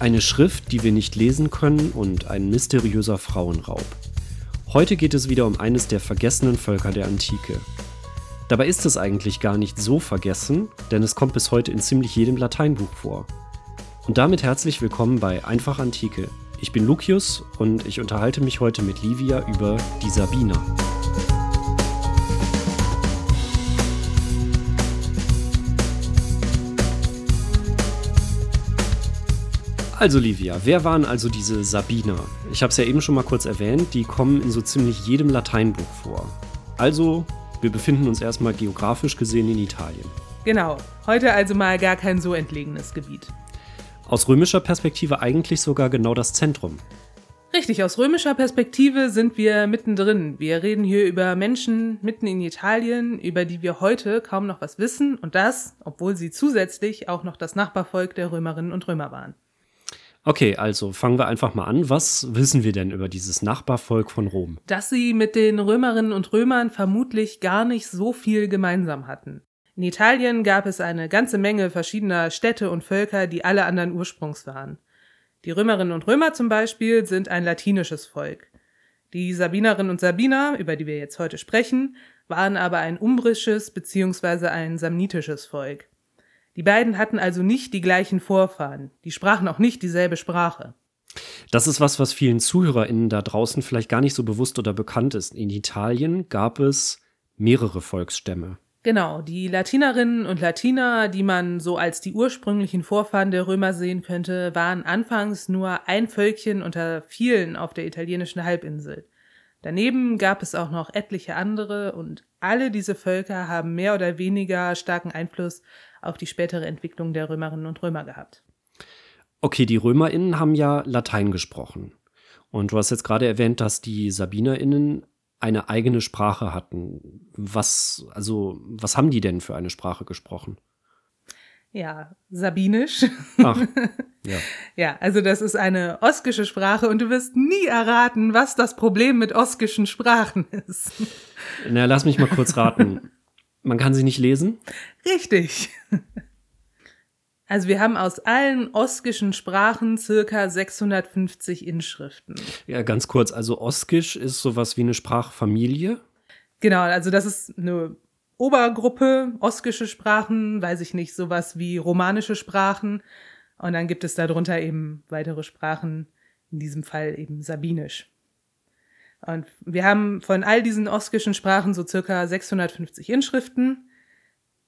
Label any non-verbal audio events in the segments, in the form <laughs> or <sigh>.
Eine Schrift, die wir nicht lesen können und ein mysteriöser Frauenraub. Heute geht es wieder um eines der vergessenen Völker der Antike. Dabei ist es eigentlich gar nicht so vergessen, denn es kommt bis heute in ziemlich jedem Lateinbuch vor. Und damit herzlich willkommen bei Einfach Antike. Ich bin Lucius und ich unterhalte mich heute mit Livia über die Sabiner. Also Livia, wer waren also diese Sabiner? Ich habe es ja eben schon mal kurz erwähnt, die kommen in so ziemlich jedem Lateinbuch vor. Also, wir befinden uns erstmal geografisch gesehen in Italien. Genau, heute also mal gar kein so entlegenes Gebiet. Aus römischer Perspektive eigentlich sogar genau das Zentrum. Richtig, aus römischer Perspektive sind wir mittendrin. Wir reden hier über Menschen mitten in Italien, über die wir heute kaum noch was wissen und das, obwohl sie zusätzlich auch noch das Nachbarvolk der Römerinnen und Römer waren. Okay, also fangen wir einfach mal an. Was wissen wir denn über dieses Nachbarvolk von Rom? Dass sie mit den Römerinnen und Römern vermutlich gar nicht so viel gemeinsam hatten. In Italien gab es eine ganze Menge verschiedener Städte und Völker, die alle anderen Ursprungs waren. Die Römerinnen und Römer zum Beispiel sind ein latinisches Volk. Die Sabinerinnen und Sabiner, über die wir jetzt heute sprechen, waren aber ein umbrisches bzw. ein samnitisches Volk. Die beiden hatten also nicht die gleichen Vorfahren. Die sprachen auch nicht dieselbe Sprache. Das ist was, was vielen ZuhörerInnen da draußen vielleicht gar nicht so bewusst oder bekannt ist. In Italien gab es mehrere Volksstämme. Genau, die Latinerinnen und Latiner, die man so als die ursprünglichen Vorfahren der Römer sehen könnte, waren anfangs nur ein Völkchen unter vielen auf der italienischen Halbinsel. Daneben gab es auch noch etliche andere und alle diese Völker haben mehr oder weniger starken Einfluss auf die spätere Entwicklung der Römerinnen und Römer gehabt. Okay, die RömerInnen haben ja Latein gesprochen. Und du hast jetzt gerade erwähnt, dass die SabinerInnen eine eigene Sprache hatten. Was, also, was haben die denn für eine Sprache gesprochen? Ja, Sabinisch. Ach, ja. <laughs> ja, also das ist eine oskische Sprache und du wirst nie erraten, was das Problem mit oskischen Sprachen ist. <laughs> Na, lass mich mal kurz raten. Man kann sie nicht lesen? Richtig. Also wir haben aus allen oskischen Sprachen circa 650 Inschriften. Ja, ganz kurz. Also oskisch ist sowas wie eine Sprachfamilie? Genau, also das ist eine Obergruppe oskische Sprachen, weiß ich nicht, sowas wie romanische Sprachen. Und dann gibt es darunter eben weitere Sprachen, in diesem Fall eben Sabinisch. Und wir haben von all diesen oskischen Sprachen so circa 650 Inschriften.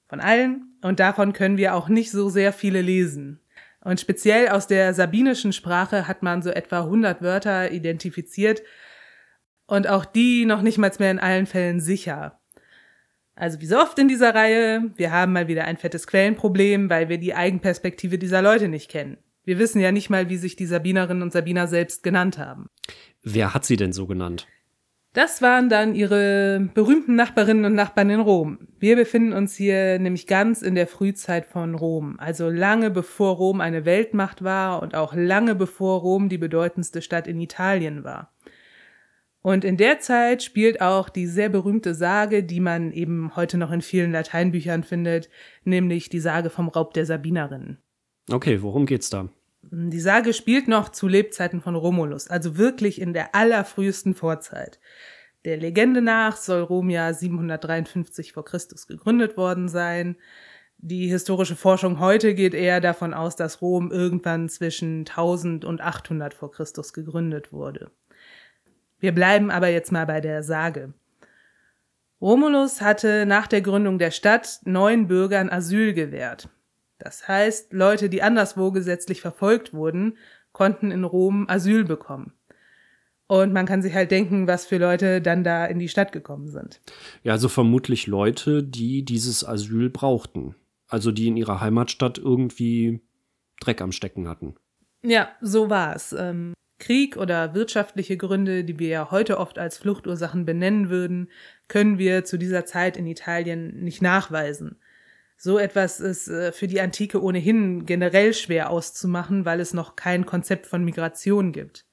Von allen. Und davon können wir auch nicht so sehr viele lesen. Und speziell aus der sabinischen Sprache hat man so etwa 100 Wörter identifiziert. Und auch die noch nicht mal mehr in allen Fällen sicher. Also wie so oft in dieser Reihe, wir haben mal wieder ein fettes Quellenproblem, weil wir die Eigenperspektive dieser Leute nicht kennen. Wir wissen ja nicht mal, wie sich die Sabinerinnen und Sabiner selbst genannt haben. Wer hat sie denn so genannt? Das waren dann ihre berühmten Nachbarinnen und Nachbarn in Rom. Wir befinden uns hier nämlich ganz in der Frühzeit von Rom, also lange bevor Rom eine Weltmacht war und auch lange bevor Rom die bedeutendste Stadt in Italien war. Und in der Zeit spielt auch die sehr berühmte Sage, die man eben heute noch in vielen Lateinbüchern findet, nämlich die Sage vom Raub der Sabinerinnen. Okay, worum geht's da? Die Sage spielt noch zu Lebzeiten von Romulus, also wirklich in der allerfrühesten Vorzeit. Der Legende nach soll Rom ja 753 vor Christus gegründet worden sein. Die historische Forschung heute geht eher davon aus, dass Rom irgendwann zwischen 1000 und 800 vor Christus gegründet wurde. Wir bleiben aber jetzt mal bei der Sage. Romulus hatte nach der Gründung der Stadt neun Bürgern Asyl gewährt. Das heißt, Leute, die anderswo gesetzlich verfolgt wurden, konnten in Rom Asyl bekommen. Und man kann sich halt denken, was für Leute dann da in die Stadt gekommen sind. Ja, also vermutlich Leute, die dieses Asyl brauchten. Also die in ihrer Heimatstadt irgendwie Dreck am Stecken hatten. Ja, so war es. Ähm, Krieg oder wirtschaftliche Gründe, die wir ja heute oft als Fluchtursachen benennen würden, können wir zu dieser Zeit in Italien nicht nachweisen. So etwas ist äh, für die Antike ohnehin generell schwer auszumachen, weil es noch kein Konzept von Migration gibt.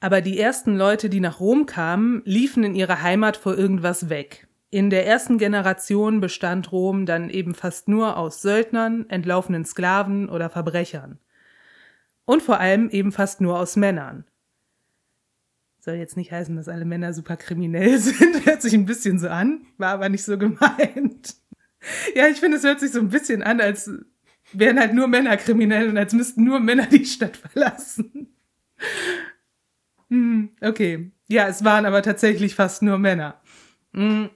Aber die ersten Leute, die nach Rom kamen, liefen in ihre Heimat vor irgendwas weg. In der ersten Generation bestand Rom dann eben fast nur aus Söldnern, entlaufenen Sklaven oder Verbrechern. Und vor allem eben fast nur aus Männern. Soll jetzt nicht heißen, dass alle Männer super kriminell <laughs> sind. Hört sich ein bisschen so an, war aber nicht so gemeint. Ja, ich finde, es hört sich so ein bisschen an, als wären halt nur Männer kriminell und als müssten nur Männer die Stadt verlassen. Hm, okay. Ja, es waren aber tatsächlich fast nur Männer. Hm,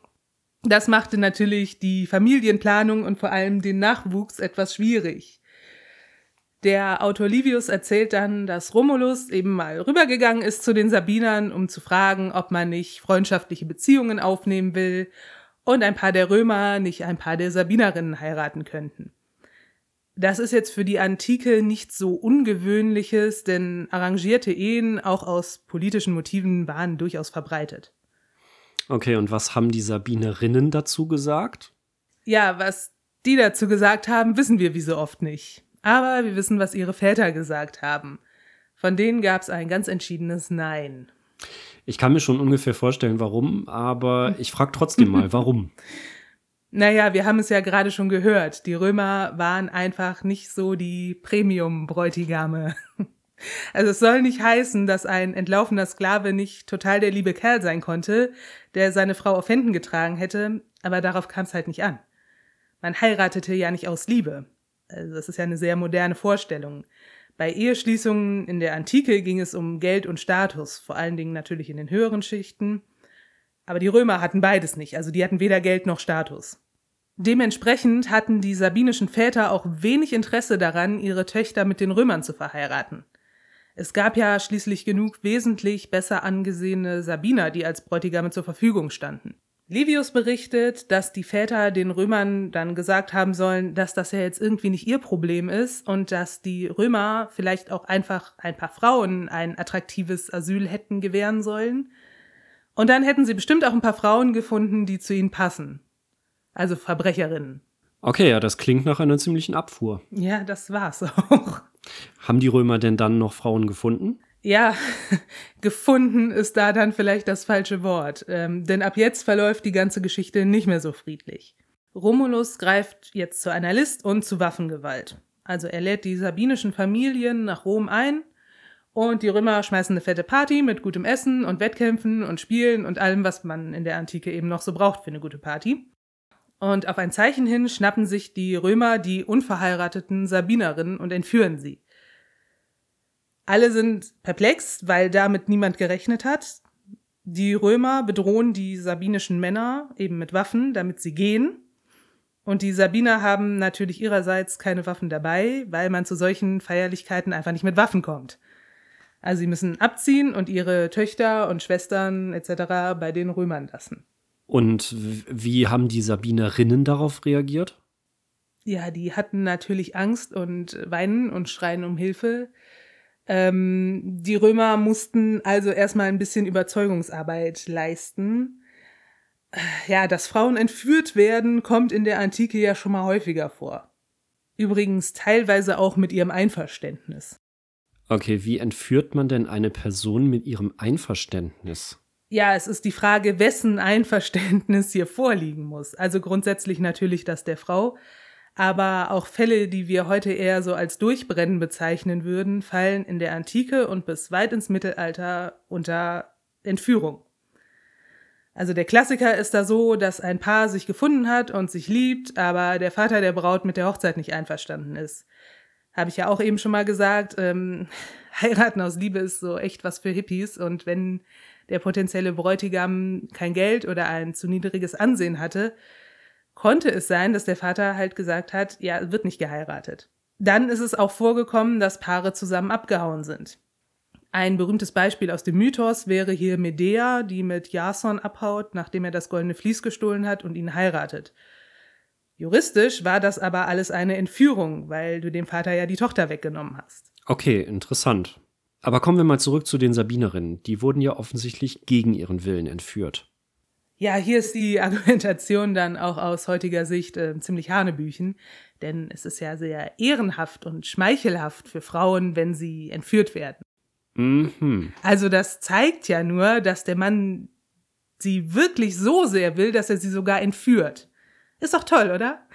das machte natürlich die Familienplanung und vor allem den Nachwuchs etwas schwierig. Der Autor Livius erzählt dann, dass Romulus eben mal rübergegangen ist zu den Sabinern, um zu fragen, ob man nicht freundschaftliche Beziehungen aufnehmen will und ein paar der Römer nicht ein paar der Sabinerinnen heiraten könnten. Das ist jetzt für die Antike nichts so Ungewöhnliches, denn arrangierte Ehen auch aus politischen Motiven waren durchaus verbreitet. Okay, und was haben die Sabinerinnen dazu gesagt? Ja, was die dazu gesagt haben, wissen wir wie so oft nicht. Aber wir wissen, was ihre Väter gesagt haben. Von denen gab es ein ganz entschiedenes Nein. Ich kann mir schon ungefähr vorstellen, warum, aber ich frage trotzdem mal, warum? <laughs> Naja, wir haben es ja gerade schon gehört. Die Römer waren einfach nicht so die Premium-Bräutigame. <laughs> Also es soll nicht heißen, dass ein entlaufener Sklave nicht total der liebe Kerl sein konnte, der seine Frau auf Händen getragen hätte, aber darauf kam es halt nicht an. Man heiratete ja nicht aus Liebe. Also das ist ja eine sehr moderne Vorstellung. Bei Eheschließungen in der Antike ging es um Geld und Status, vor allen Dingen natürlich in den höheren Schichten. Aber die Römer hatten beides nicht, also die hatten weder Geld noch Status. Dementsprechend hatten die sabinischen Väter auch wenig Interesse daran, ihre Töchter mit den Römern zu verheiraten. Es gab ja schließlich genug wesentlich besser angesehene Sabiner, die als Bräutigame zur Verfügung standen. Livius berichtet, dass die Väter den Römern dann gesagt haben sollen, dass das ja jetzt irgendwie nicht ihr Problem ist und dass die Römer vielleicht auch einfach ein paar Frauen ein attraktives Asyl hätten gewähren sollen. Und dann hätten sie bestimmt auch ein paar Frauen gefunden, die zu ihnen passen. Also Verbrecherinnen. Okay, ja, das klingt nach einer ziemlichen Abfuhr. Ja, das war's <laughs> auch. Haben die Römer denn dann noch Frauen gefunden? Ja, <laughs> gefunden ist da dann vielleicht das falsche Wort, ähm, denn ab jetzt verläuft die ganze Geschichte nicht mehr so friedlich. Romulus greift jetzt zu einer List und zu Waffengewalt. Also er lädt die sabinischen Familien nach Rom ein und die Römer schmeißen eine fette Party mit gutem Essen und Wettkämpfen und Spielen und allem, was man in der Antike eben noch so braucht für eine gute Party. Und auf ein Zeichen hin schnappen sich die Römer die unverheirateten Sabinerinnen und entführen sie. Alle sind perplex, weil damit niemand gerechnet hat. Die Römer bedrohen die sabinischen Männer eben mit Waffen, damit sie gehen. Und die Sabiner haben natürlich ihrerseits keine Waffen dabei, weil man zu solchen Feierlichkeiten einfach nicht mit Waffen kommt. Also sie müssen abziehen und ihre Töchter und Schwestern etc. bei den Römern lassen. Und wie haben die Sabinerinnen darauf reagiert? Ja, die hatten natürlich Angst und weinen und schreien um Hilfe. Ähm, die Römer mussten also erstmal ein bisschen Überzeugungsarbeit leisten. Ja, dass Frauen entführt werden, kommt in der Antike ja schon mal häufiger vor. Übrigens teilweise auch mit ihrem Einverständnis. Okay, wie entführt man denn eine Person mit ihrem Einverständnis? Ja, es ist die Frage, wessen Einverständnis hier vorliegen muss. Also grundsätzlich natürlich das der Frau, aber auch Fälle, die wir heute eher so als Durchbrennen bezeichnen würden, fallen in der Antike und bis weit ins Mittelalter unter Entführung. Also der Klassiker ist da so, dass ein Paar sich gefunden hat und sich liebt, aber der Vater der Braut mit der Hochzeit nicht einverstanden ist habe ich ja auch eben schon mal gesagt, ähm, <laughs> heiraten aus Liebe ist so echt was für Hippies. Und wenn der potenzielle Bräutigam kein Geld oder ein zu niedriges Ansehen hatte, konnte es sein, dass der Vater halt gesagt hat, ja, wird nicht geheiratet. Dann ist es auch vorgekommen, dass Paare zusammen abgehauen sind. Ein berühmtes Beispiel aus dem Mythos wäre hier Medea, die mit Jason abhaut, nachdem er das goldene Vlies gestohlen hat und ihn heiratet. Juristisch war das aber alles eine Entführung, weil du dem Vater ja die Tochter weggenommen hast. Okay, interessant. Aber kommen wir mal zurück zu den Sabinerinnen. Die wurden ja offensichtlich gegen ihren Willen entführt. Ja, hier ist die <laughs> Argumentation dann auch aus heutiger Sicht äh, ziemlich hanebüchen, denn es ist ja sehr ehrenhaft und schmeichelhaft für Frauen, wenn sie entführt werden. Mhm. Also das zeigt ja nur, dass der Mann sie wirklich so sehr will, dass er sie sogar entführt. Ist doch toll, oder?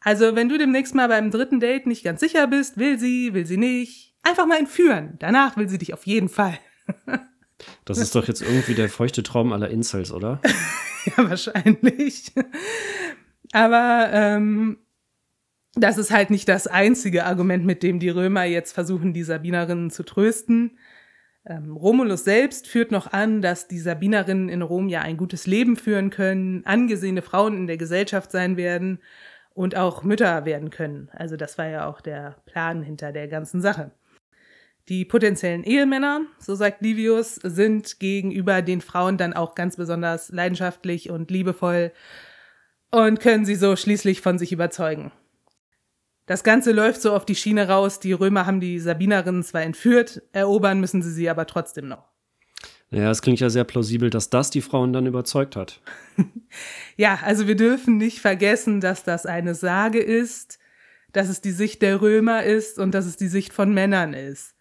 Also, wenn du demnächst mal beim dritten Date nicht ganz sicher bist, will sie, will sie nicht, einfach mal entführen. Danach will sie dich auf jeden Fall. <laughs> Das ist doch jetzt irgendwie der feuchte Traum aller Incels, oder? <laughs> ja, wahrscheinlich. Aber ähm, das ist halt nicht das einzige Argument, mit dem die Römer jetzt versuchen, die Sabinerinnen zu trösten. Ähm, Romulus selbst führt noch an, dass die Sabinerinnen in Rom ja ein gutes Leben führen können, angesehene Frauen in der Gesellschaft sein werden und auch Mütter werden können. Also das war ja auch der Plan hinter der ganzen Sache. Die potenziellen Ehemänner, so sagt Livius, sind gegenüber den Frauen dann auch ganz besonders leidenschaftlich und liebevoll und können sie so schließlich von sich überzeugen. Das Ganze läuft so auf die Schiene raus, die Römer haben die Sabinerinnen zwar entführt, erobern müssen sie sie aber trotzdem noch. Ja, es klingt ja sehr plausibel, dass das die Frauen dann überzeugt hat. <laughs> ja, also wir dürfen nicht vergessen, dass das eine Sage ist, dass es die Sicht der Römer ist und dass es die Sicht von Männern ist.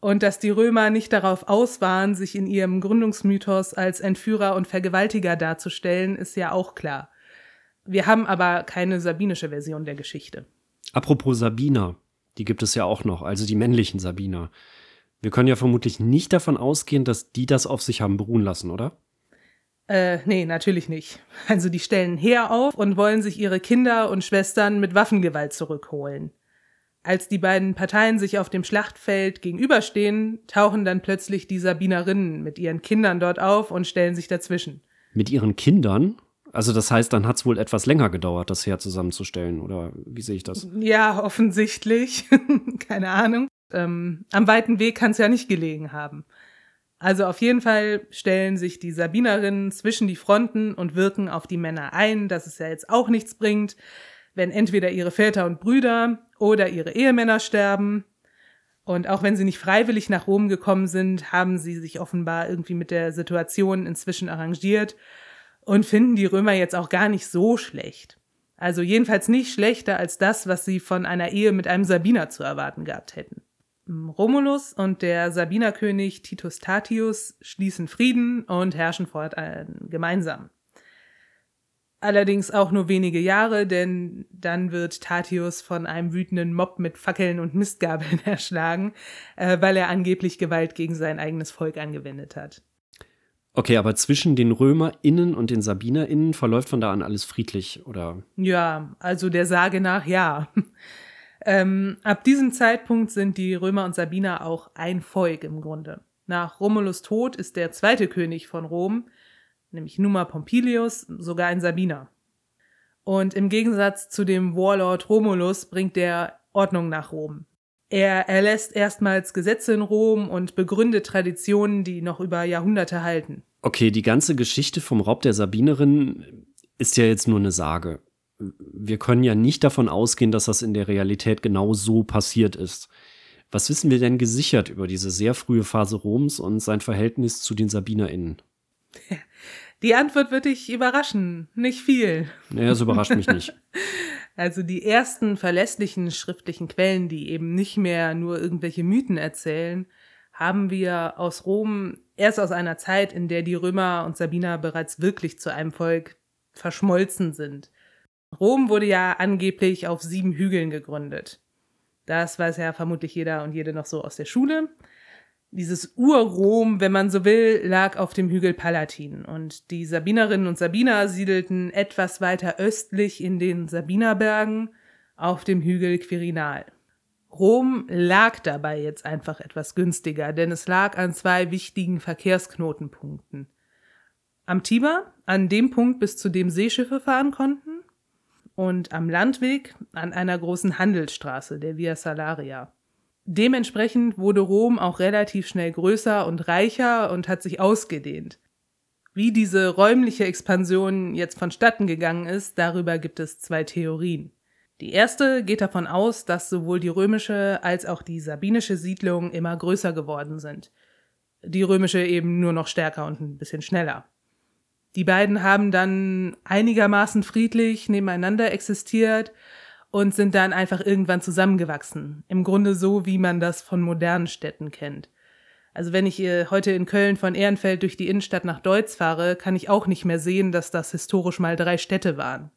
Und dass die Römer nicht darauf aus waren, sich in ihrem Gründungsmythos als Entführer und Vergewaltiger darzustellen, ist ja auch klar. Wir haben aber keine sabinische Version der Geschichte. Apropos Sabiner, die gibt es ja auch noch, also die männlichen Sabiner. Wir können ja vermutlich nicht davon ausgehen, dass die das auf sich haben beruhen lassen, oder? Äh, nee, natürlich nicht. Also die stellen Heer auf und wollen sich ihre Kinder und Schwestern mit Waffengewalt zurückholen. Als die beiden Parteien sich auf dem Schlachtfeld gegenüberstehen, tauchen dann plötzlich die Sabinerinnen mit ihren Kindern dort auf und stellen sich dazwischen. Mit ihren Kindern? Also das heißt, dann hat es wohl etwas länger gedauert, das Heer zusammenzustellen, oder wie sehe ich das? Ja, offensichtlich. <laughs> Keine Ahnung. Ähm, am weiten Weg kann es ja nicht gelegen haben. Also auf jeden Fall stellen sich die Sabinerinnen zwischen die Fronten und wirken auf die Männer ein, dass es ja jetzt auch nichts bringt, wenn entweder ihre Väter und Brüder oder ihre Ehemänner sterben. Und auch wenn sie nicht freiwillig nach Rom gekommen sind, haben sie sich offenbar irgendwie mit der Situation inzwischen arrangiert und finden die Römer jetzt auch gar nicht so schlecht. Also jedenfalls nicht schlechter als das, was sie von einer Ehe mit einem Sabiner zu erwarten gehabt hätten. Romulus und der Sabinerkönig Titus Tatius schließen Frieden und herrschen fortan gemeinsam. Allerdings auch nur wenige Jahre, denn dann wird Tatius von einem wütenden Mob mit Fackeln und Mistgabeln <laughs> erschlagen, äh, weil er angeblich Gewalt gegen sein eigenes Volk angewendet hat. Okay, aber zwischen den RömerInnen und den SabinerInnen verläuft von da an alles friedlich, oder? Ja, also der Sage nach ja. <laughs> ähm, ab diesem Zeitpunkt sind die Römer und Sabiner auch ein Volk im Grunde. Nach Romulus Tod ist der zweite König von Rom, nämlich Numa Pompilius, sogar ein Sabiner. Und im Gegensatz zu dem Warlord Romulus bringt der Ordnung nach Rom. Er erlässt erstmals Gesetze in Rom und begründet Traditionen, die noch über Jahrhunderte halten. Okay, die ganze Geschichte vom Raub der Sabinerinnen ist ja jetzt nur eine Sage. Wir können ja nicht davon ausgehen, dass das in der Realität genau so passiert ist. Was wissen wir denn gesichert über diese sehr frühe Phase Roms und sein Verhältnis zu den SabinerInnen? <laughs> Die Antwort wird dich überraschen. Nicht viel. Naja, das überrascht mich nicht. <laughs> Also die ersten verlässlichen schriftlichen Quellen, die eben nicht mehr nur irgendwelche Mythen erzählen, haben wir aus Rom erst aus einer Zeit, in der die Römer und Sabiner bereits wirklich zu einem Volk verschmolzen sind. Rom wurde ja angeblich auf sieben Hügeln gegründet. Das weiß ja vermutlich jeder und jede noch so aus der Schule. Dieses Urrom, wenn man so will, lag auf dem Hügel Palatin und die Sabinerinnen und Sabiner siedelten etwas weiter östlich in den Sabinerbergen auf dem Hügel Quirinal. Rom lag dabei jetzt einfach etwas günstiger, denn es lag an zwei wichtigen Verkehrsknotenpunkten. Am Tiber, an dem Punkt, bis zu dem Seeschiffe fahren konnten, und am Landweg an einer großen Handelsstraße, der Via Salaria. Dementsprechend wurde Rom auch relativ schnell größer und reicher und hat sich ausgedehnt. Wie diese räumliche Expansion jetzt vonstatten gegangen ist, darüber gibt es zwei Theorien. Die erste geht davon aus, dass sowohl die römische als auch die sabinische Siedlung immer größer geworden sind. Die römische eben nur noch stärker und ein bisschen schneller. Die beiden haben dann einigermaßen friedlich nebeneinander existiert und sind dann einfach irgendwann zusammengewachsen. Im Grunde so, wie man das von modernen Städten kennt. Also wenn ich äh, heute in Köln von Ehrenfeld durch die Innenstadt nach Deutz fahre, kann ich auch nicht mehr sehen, dass das historisch mal drei Städte waren.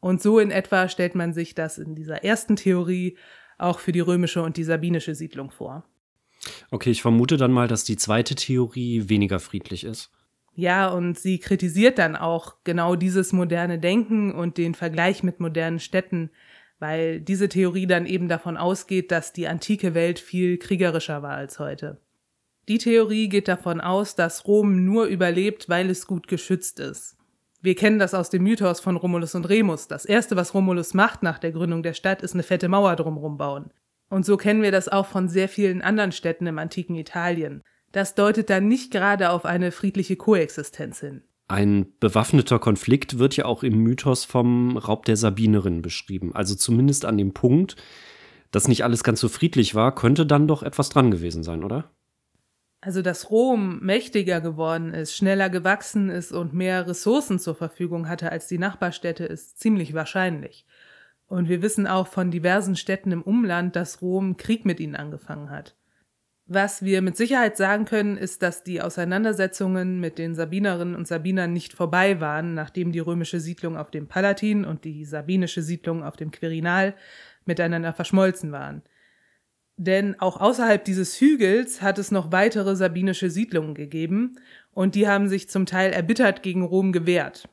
Und so in etwa stellt man sich das in dieser ersten Theorie auch für die römische und die sabinische Siedlung vor. Okay, ich vermute dann mal, dass die zweite Theorie weniger friedlich ist. Ja, und sie kritisiert dann auch genau dieses moderne Denken und den Vergleich mit modernen Städten, weil diese Theorie dann eben davon ausgeht, dass die antike Welt viel kriegerischer war als heute. Die Theorie geht davon aus, dass Rom nur überlebt, weil es gut geschützt ist. Wir kennen das aus dem Mythos von Romulus und Remus. Das erste, was Romulus macht nach der Gründung der Stadt, ist eine fette Mauer drumherum bauen. Und so kennen wir das auch von sehr vielen anderen Städten im antiken Italien. Das deutet dann nicht gerade auf eine friedliche Koexistenz hin. Ein bewaffneter Konflikt wird ja auch im Mythos vom Raub der Sabinerin beschrieben. Also zumindest an dem Punkt, dass nicht alles ganz so friedlich war, könnte dann doch etwas dran gewesen sein, oder? Also, dass Rom mächtiger geworden ist, schneller gewachsen ist und mehr Ressourcen zur Verfügung hatte als die Nachbarstädte, ist ziemlich wahrscheinlich. Und wir wissen auch von diversen Städten im Umland, dass Rom Krieg mit ihnen angefangen hat. Was wir mit Sicherheit sagen können, ist, dass die Auseinandersetzungen mit den Sabinerinnen und Sabinern nicht vorbei waren, nachdem die römische Siedlung auf dem Palatin und die sabinische Siedlung auf dem Quirinal miteinander verschmolzen waren. Denn auch außerhalb dieses Hügels hat es noch weitere sabinische Siedlungen gegeben und die haben sich zum Teil erbittert gegen Rom gewehrt.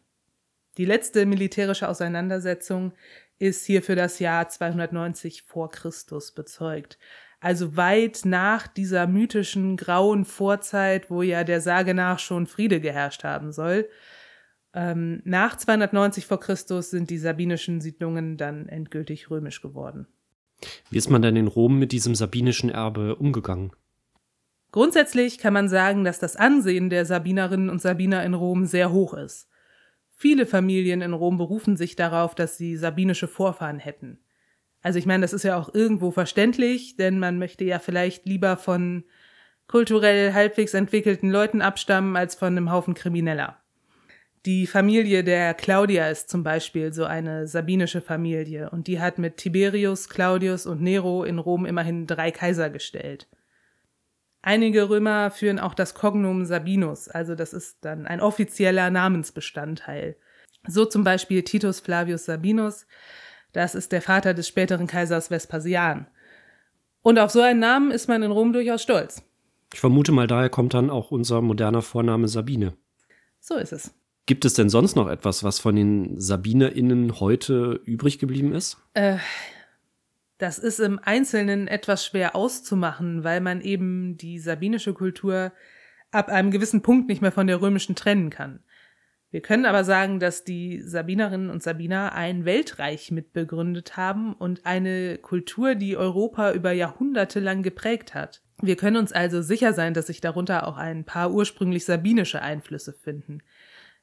Die letzte militärische Auseinandersetzung ist hier für das Jahr 290 vor Christus bezeugt. Also weit nach dieser mythischen grauen Vorzeit, wo ja der Sage nach schon Friede geherrscht haben soll. Ähm, nach 290 vor Christus sind die sabinischen Siedlungen dann endgültig römisch geworden. Wie ist man denn in Rom mit diesem sabinischen Erbe umgegangen? Grundsätzlich kann man sagen, dass das Ansehen der Sabinerinnen und Sabiner in Rom sehr hoch ist. Viele Familien in Rom berufen sich darauf, dass sie sabinische Vorfahren hätten. Also ich meine, das ist ja auch irgendwo verständlich, denn man möchte ja vielleicht lieber von kulturell halbwegs entwickelten Leuten abstammen als von einem Haufen Krimineller. Die Familie der Claudia ist zum Beispiel so eine sabinische Familie und die hat mit Tiberius, Claudius und Nero in Rom immerhin drei Kaiser gestellt. Einige Römer führen auch das Cognom Sabinus, also das ist dann ein offizieller Namensbestandteil. So zum Beispiel Titus Flavius Sabinus, das ist der Vater des späteren Kaisers Vespasian. Und auf so einen Namen ist man in Rom durchaus stolz. Ich vermute mal, daher kommt dann auch unser moderner Vorname Sabine. So ist es. Gibt es denn sonst noch etwas, was von den SabinerInnen heute übrig geblieben ist? Äh, das ist im Einzelnen etwas schwer auszumachen, weil man eben die sabinische Kultur ab einem gewissen Punkt nicht mehr von der römischen trennen kann. Wir können aber sagen, dass die Sabinerinnen und Sabiner ein Weltreich mitbegründet haben und eine Kultur, die Europa über Jahrhunderte lang geprägt hat. Wir können uns also sicher sein, dass sich darunter auch ein paar ursprünglich sabinische Einflüsse finden.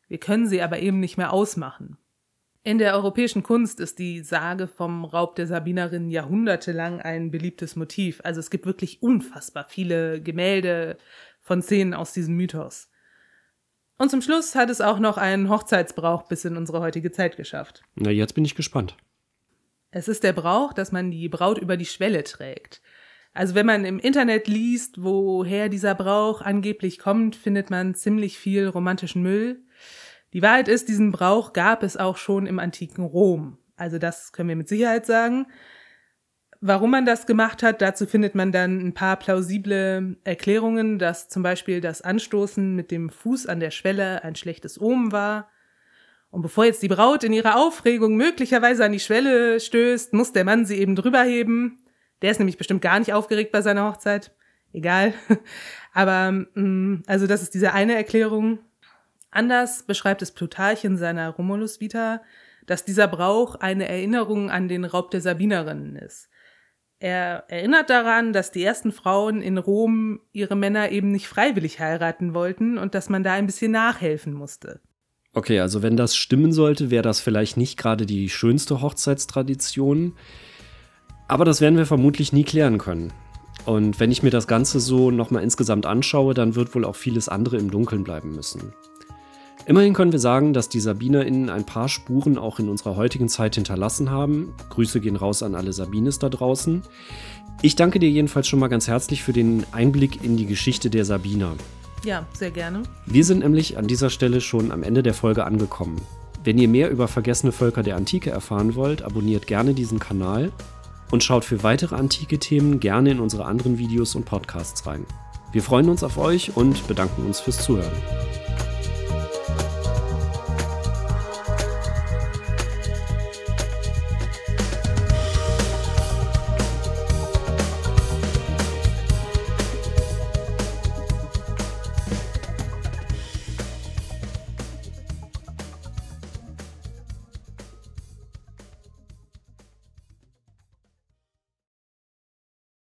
Wir können sie aber eben nicht mehr ausmachen. In der europäischen Kunst ist die Sage vom Raub der Sabinerinnen jahrhundertelang ein beliebtes Motiv. Also es gibt wirklich unfassbar viele Gemälde von Szenen aus diesem Mythos. Und zum Schluss hat es auch noch einen Hochzeitsbrauch bis in unsere heutige Zeit geschafft. Na, jetzt bin ich gespannt. Es ist der Brauch, dass man die Braut über die Schwelle trägt. Also wenn man im Internet liest, woher dieser Brauch angeblich kommt, findet man ziemlich viel romantischen Müll. Die Wahrheit ist, diesen Brauch gab es auch schon im antiken Rom. Also das können wir mit Sicherheit sagen. Warum man das gemacht hat, dazu findet man dann ein paar plausible Erklärungen, dass zum Beispiel das Anstoßen mit dem Fuß an der Schwelle ein schlechtes Omen war. Und bevor jetzt die Braut in ihrer Aufregung möglicherweise an die Schwelle stößt, muss der Mann sie eben drüber heben. Der ist nämlich bestimmt gar nicht aufgeregt bei seiner Hochzeit. Egal. <laughs> Aber, mm, also das ist diese eine Erklärung. Anders beschreibt es Plutarch in seiner Romulus Vita, dass dieser Brauch eine Erinnerung an den Raub der Sabinerinnen ist. Er erinnert daran, dass die ersten Frauen in Rom ihre Männer eben nicht freiwillig heiraten wollten und dass man da ein bisschen nachhelfen musste. Okay, also wenn das stimmen sollte, wäre das vielleicht nicht gerade die schönste Hochzeitstradition. Aber das werden wir vermutlich nie klären können. Und wenn ich mir das Ganze so nochmal insgesamt anschaue, dann wird wohl auch vieles andere im Dunkeln bleiben müssen. Immerhin können wir sagen, dass die SabinerInnen ein paar Spuren auch in unserer heutigen Zeit hinterlassen haben. Grüße gehen raus an alle Sabines da draußen. Ich danke dir jedenfalls schon mal ganz herzlich für den Einblick in die Geschichte der Sabiner. Ja, sehr gerne. Wir sind nämlich an dieser Stelle schon am Ende der Folge angekommen. Wenn ihr mehr über vergessene Völker der Antike erfahren wollt, abonniert gerne diesen Kanal und schaut für weitere antike Themen gerne in unsere anderen Videos und Podcasts rein. Wir freuen uns auf euch und bedanken uns fürs Zuhören.